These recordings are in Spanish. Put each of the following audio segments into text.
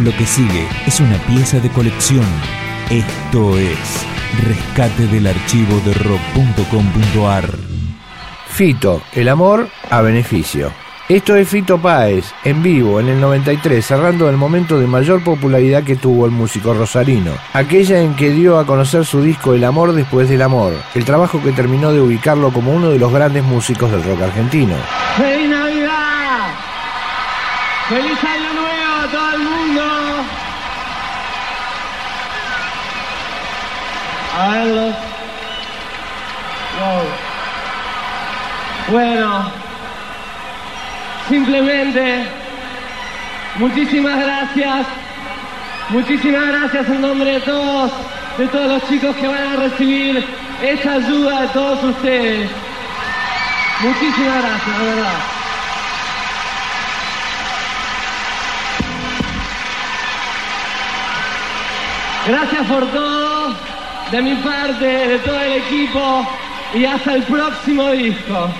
Lo que sigue es una pieza de colección. Esto es Rescate del archivo de rock.com.ar. Fito, el amor a beneficio. Esto es Fito Páez, en vivo, en el 93, cerrando el momento de mayor popularidad que tuvo el músico rosarino, aquella en que dio a conocer su disco El amor después del amor, el trabajo que terminó de ubicarlo como uno de los grandes músicos del rock argentino. ¡Feliz Navidad! ¡Feliz Año Nuevo todo el mundo! A verlo. Bueno, simplemente muchísimas gracias, muchísimas gracias en nombre de todos, de todos los chicos que van a recibir esa ayuda de todos ustedes. Muchísimas gracias, de verdad. Gracias por todo, de mi parte, de todo el equipo y hasta el próximo disco.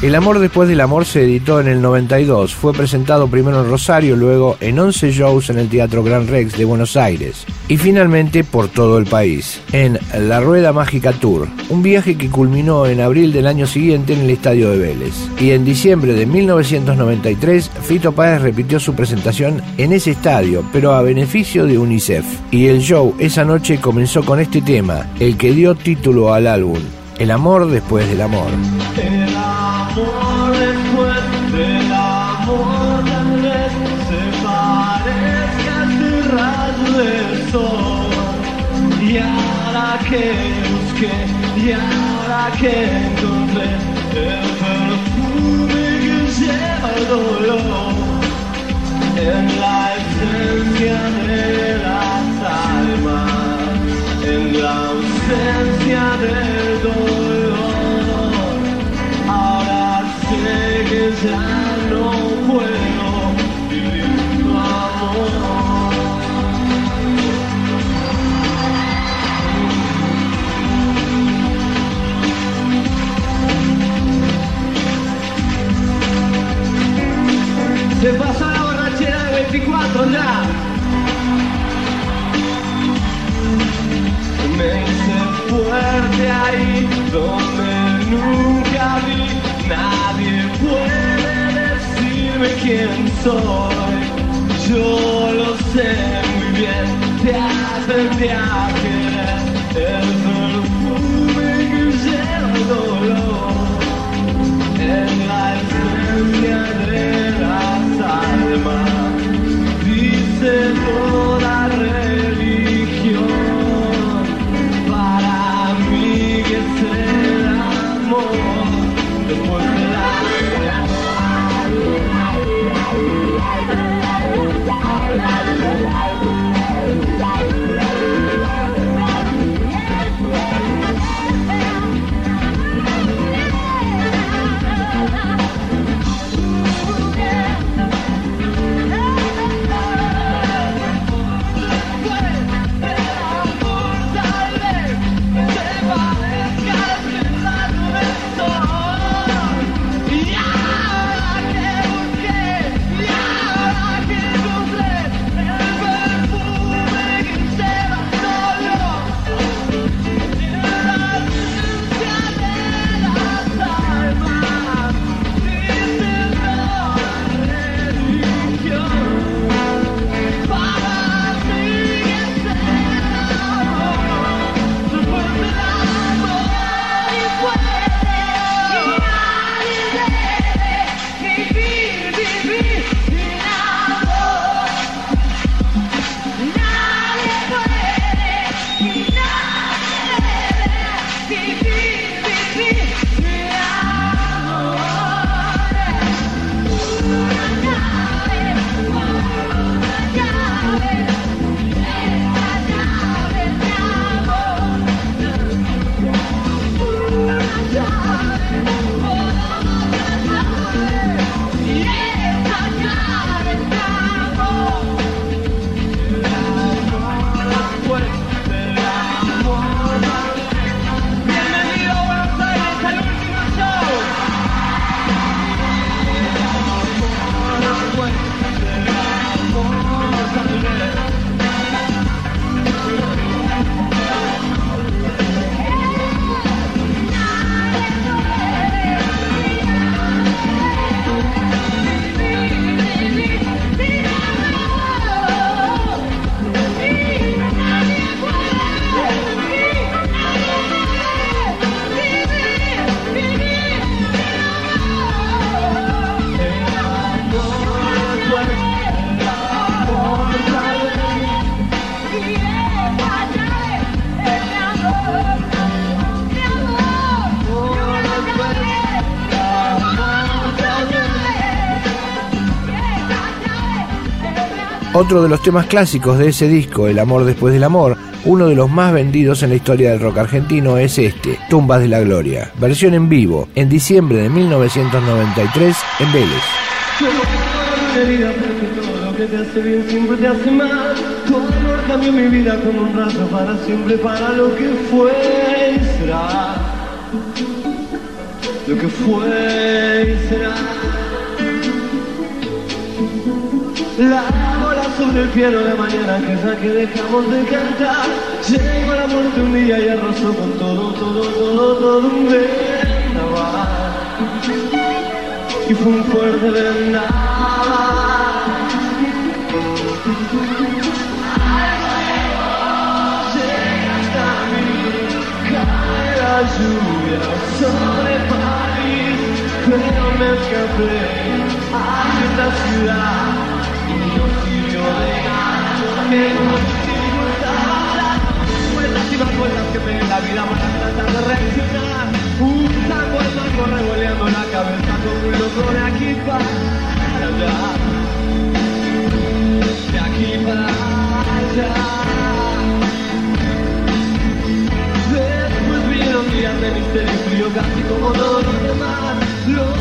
El amor después del amor se editó en el 92, fue presentado primero en Rosario, luego en 11 shows en el Teatro Gran Rex de Buenos Aires y finalmente por todo el país, en La Rueda Mágica Tour, un viaje que culminó en abril del año siguiente en el Estadio de Vélez. Y en diciembre de 1993, Fito Páez repitió su presentación en ese estadio, pero a beneficio de UNICEF. Y el show esa noche comenzó con este tema, el que dio título al álbum, El amor después del amor. Amor después del amor se parezca a este del sol. Y ahora que busqué, y ahora que encontré el perfume que lleva el dolor en la esencia de las almas, en la ausencia del dolor. Se pasó la borrachera de 24 ya. Me hice fuerte ahí donde decirme quién soy. Yo lo sé muy bien. Te aprendí a querer Otro de los temas clásicos de ese disco, El amor después del amor, uno de los más vendidos en la historia del rock argentino es este, Tumbas de la Gloria, versión en vivo, en diciembre de 1993 en Vélez. cambió mi vida como un rato para siempre, para lo que fue y será. Lo que fue y será. La bola sobre el piano de mañana, que es la que dejamos de cantar. Llegó la muerte un día y arrasó con todo, todo, todo, todo un vendaval. Y fue un fuerte vendaval. la lluvia sobre París, pero me escapé a esta ciudad no las vueltas y más vueltas que pegué la vida para tratar de reaccionar. Un tango al mango revoleando la cabeza como un loco de aquí para allá, de aquí para allá. días de misterio y frío casi como todos los demás.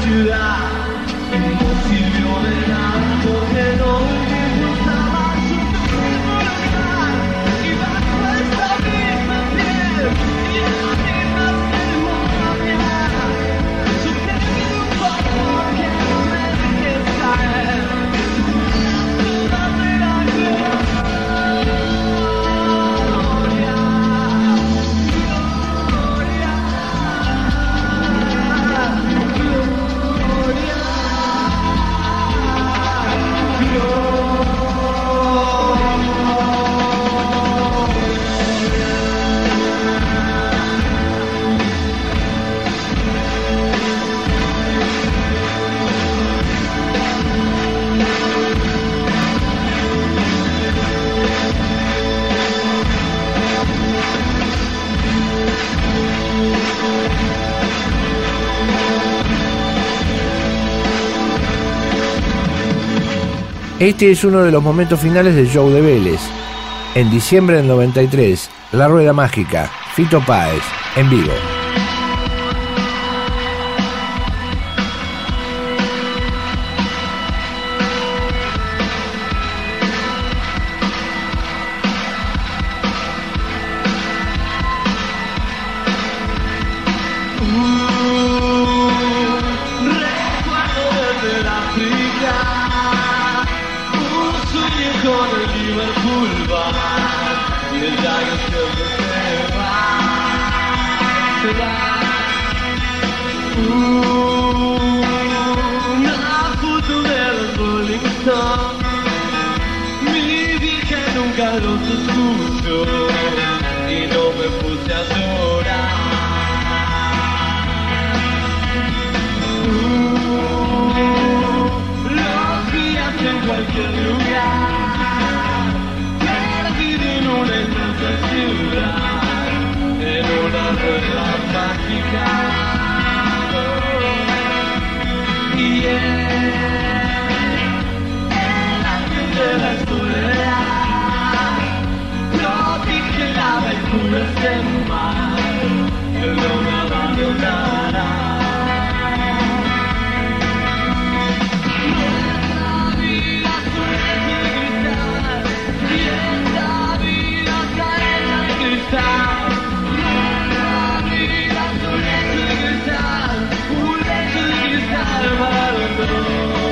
to that. Este es uno de los momentos finales del show de Vélez. En diciembre del 93, La Rueda Mágica, Fito Páez, en vivo. nunca los escucho y no me puse a llorar. Uh, los días en cualquier lugar. I will go.